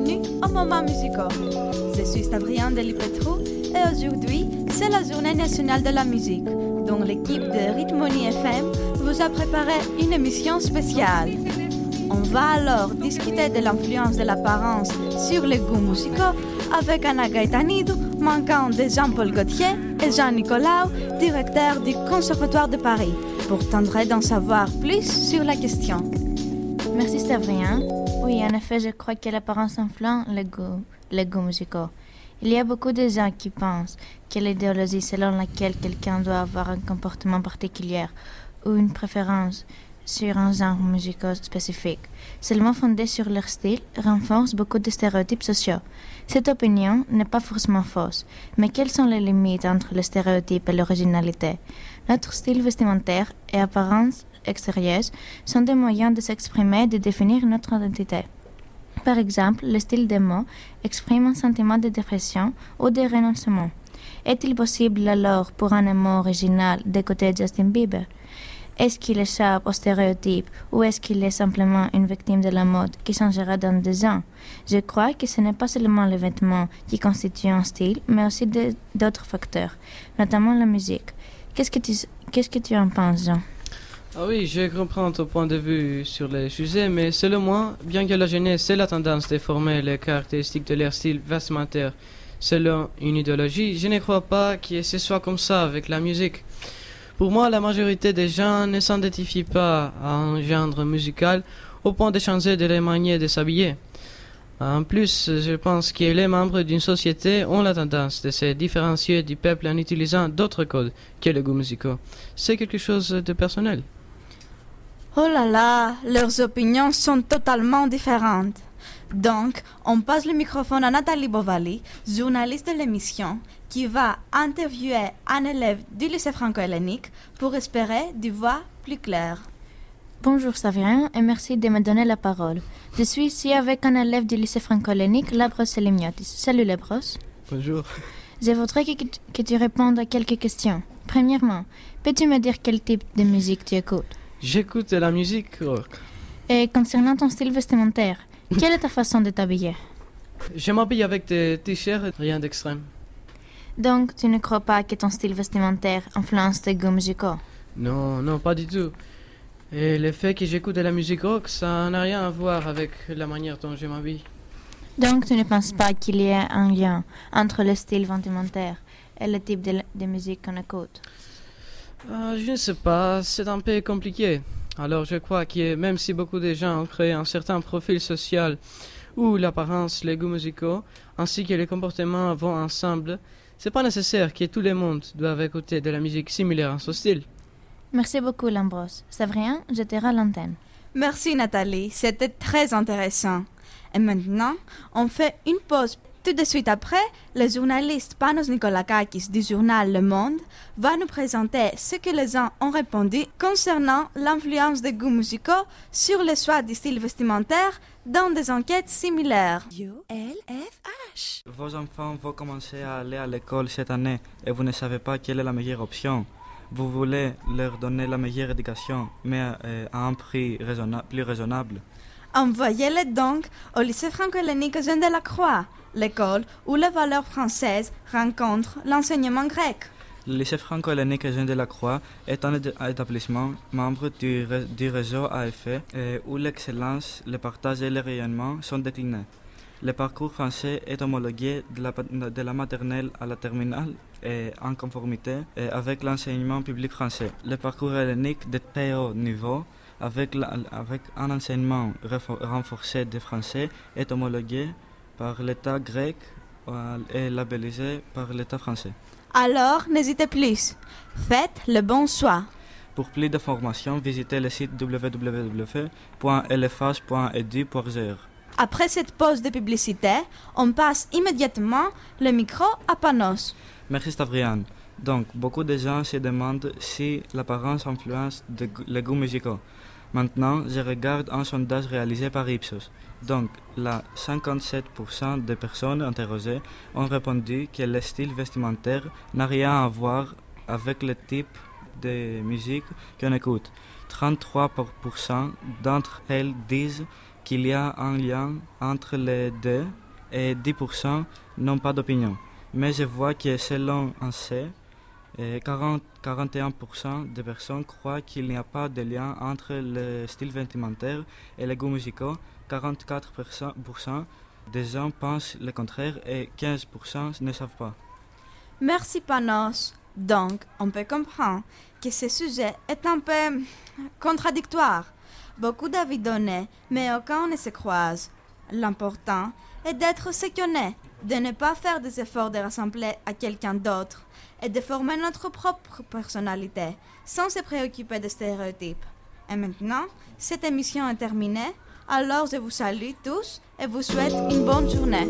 bienvenue au Moment Musical. Je suis Stavrian Delipetrou et aujourd'hui, c'est la journée nationale de la musique, dont l'équipe de Rhythmony FM vous a préparé une émission spéciale. On va alors discuter de l'influence de l'apparence sur les goûts musicaux avec Anna Gaetanidou, manquant de Jean-Paul Gaultier et Jean Nicolau, directeur du Conservatoire de Paris, pour tenter d'en savoir plus sur la question. Merci Stavrien. Oui, en effet, je crois que l'apparence influence les goûts, les goûts musicaux. Il y a beaucoup de gens qui pensent que l'idéologie selon laquelle quelqu'un doit avoir un comportement particulier ou une préférence sur un genre musical spécifique, seulement fondée sur leur style, renforce beaucoup de stéréotypes sociaux. Cette opinion n'est pas forcément fausse, mais quelles sont les limites entre le stéréotype et l'originalité? Notre style vestimentaire et apparence extérieure sont des moyens de s'exprimer et de définir notre identité. Par exemple, le style des mots exprime un sentiment de dépression ou de renoncement. Est-il possible alors pour un mot original d'écouter Justin Bieber? Est-ce qu'il échappe aux stéréotypes ou est-ce qu'il est simplement une victime de la mode qui changera dans deux ans? Je crois que ce n'est pas seulement les vêtements qui constituent un style, mais aussi d'autres facteurs, notamment la musique. Qu'est-ce que tu, qu'est-ce que tu en penses, Jean? Ah oui, je comprends ton point de vue sur les sujets, mais selon moi, bien que la jeunesse ait la tendance de former les caractéristiques de leur style vestimentaire selon une idéologie, je ne crois pas que ce soit comme ça avec la musique. Pour moi, la majorité des gens ne s'identifient pas à un genre musical au point de changer de la manière de s'habiller. En plus, je pense que les membres d'une société ont la tendance de se différencier du peuple en utilisant d'autres codes que les goûts musicaux. C'est quelque chose de personnel. Oh là là, leurs opinions sont totalement différentes. Donc, on passe le microphone à Nathalie Bovali, journaliste de l'émission, qui va interviewer un élève du lycée franco-hellénique pour espérer du voix plus claire. Bonjour Savrien et merci de me donner la parole. Je suis ici avec un élève du lycée franco-hellénique, Labros Elimiotis. Salut Labros. Bonjour. Je voudrais que, que, tu répondes à quelques questions. Premièrement, peux-tu me dire quel type de musique tu écoutes? J'écoute de la musique rock. Et concernant ton style vestimentaire, quelle est ta façon de t'habiller? Je m'habille avec des t-shirts, rien d'extrême. Donc, tu ne crois pas que ton style vestimentaire influence tes goûts musicaux? Non, non, pas du tout. Et le fait que j'écoute de la musique rock, ça n'a rien à voir avec la manière dont je m'habille. Donc, tu ne penses pas qu'il y ait un lien entre le style vestimentaire et le type de, musique qu'on écoute? Euh, Je ne sais pas, c'est un peu compliqué. Alors, je crois que même si beaucoup de gens ont créé un certain profil social où l'apparence, les goûts musicaux, ainsi que les comportements vont ensemble, c'est pas nécessaire que tout le monde doive écouter de la musique similaire en son style. Merci beaucoup, Lambros. C'est vrai, je te l'antenne. Merci, Nathalie. C'était très intéressant. Et maintenant, on fait une pause. Tout de suite après, le journaliste Panos Nikolakakis du journal Le Monde va nous présenter ce que les gens ont répondu concernant l'influence des goûts musicaux sur le choix du style vestimentaire dans des enquêtes similaires. Vos enfants vont commencer à aller à l'école cette année et vous ne savez pas quelle est la meilleure option. Vous voulez leur donner la meilleure éducation, mais euh, à un prix plus raisonnable. Envoyez-les donc au lycée franco-hellénique Jean de la Croix, l'école où les valeurs françaises rencontrent l'enseignement grec. Le lycée franco-hellénique Jean de la Croix est un établissement membre du, réseau AFE où l'excellence, le partage et le rayonnement sont déclinés. Le parcours français est homologué de la, maternelle à la terminale et en conformité avec l'enseignement public français. Le parcours hellénique de très haut niveau avec un enseignement renforcé de français est homologué par l'État grec euh, et labellisé par l'État français. Alors, n'hésitez plus. Faites le bon choix. Pour plus d'informations, visitez le site www.lfh.edu.gr. Après cette pause de publicité, on passe immédiatement le micro à Panos. Merci Stavrian. Donc, beaucoup de gens se demandent si l'apparence influence les goûts musicaux. Maintenant, je regarde un sondage réalisé par Ipsos. Donc, là, 57% des personnes interrogées ont répondu que le style vestimentaire n'a rien à voir avec le type de musique qu'on écoute. 33% d'entre elles disent qu'il y a un lien entre les deux et 10% n'ont pas d'opinion. Mais je vois que selon un C, 40, 41% des personnes croient qu'il n'y a pas de lien entre le style vestimentaire et les goûts musicaux. 44% des gens pensent le contraire et 15% ne savent pas. Merci Panos. Donc, on peut comprendre que ce sujet est un peu contradictoire. Beaucoup d'avis donnés, mais aucun ne se croise. L'important est d'être ce qu'on est, de ne pas faire des efforts de ressembler à quelqu'un d'autre et de former notre propre personnalité sans se préoccuper des stéréotypes. Et maintenant, cette émission est terminée, alors je vous salue tous et vous souhaite une bonne journée.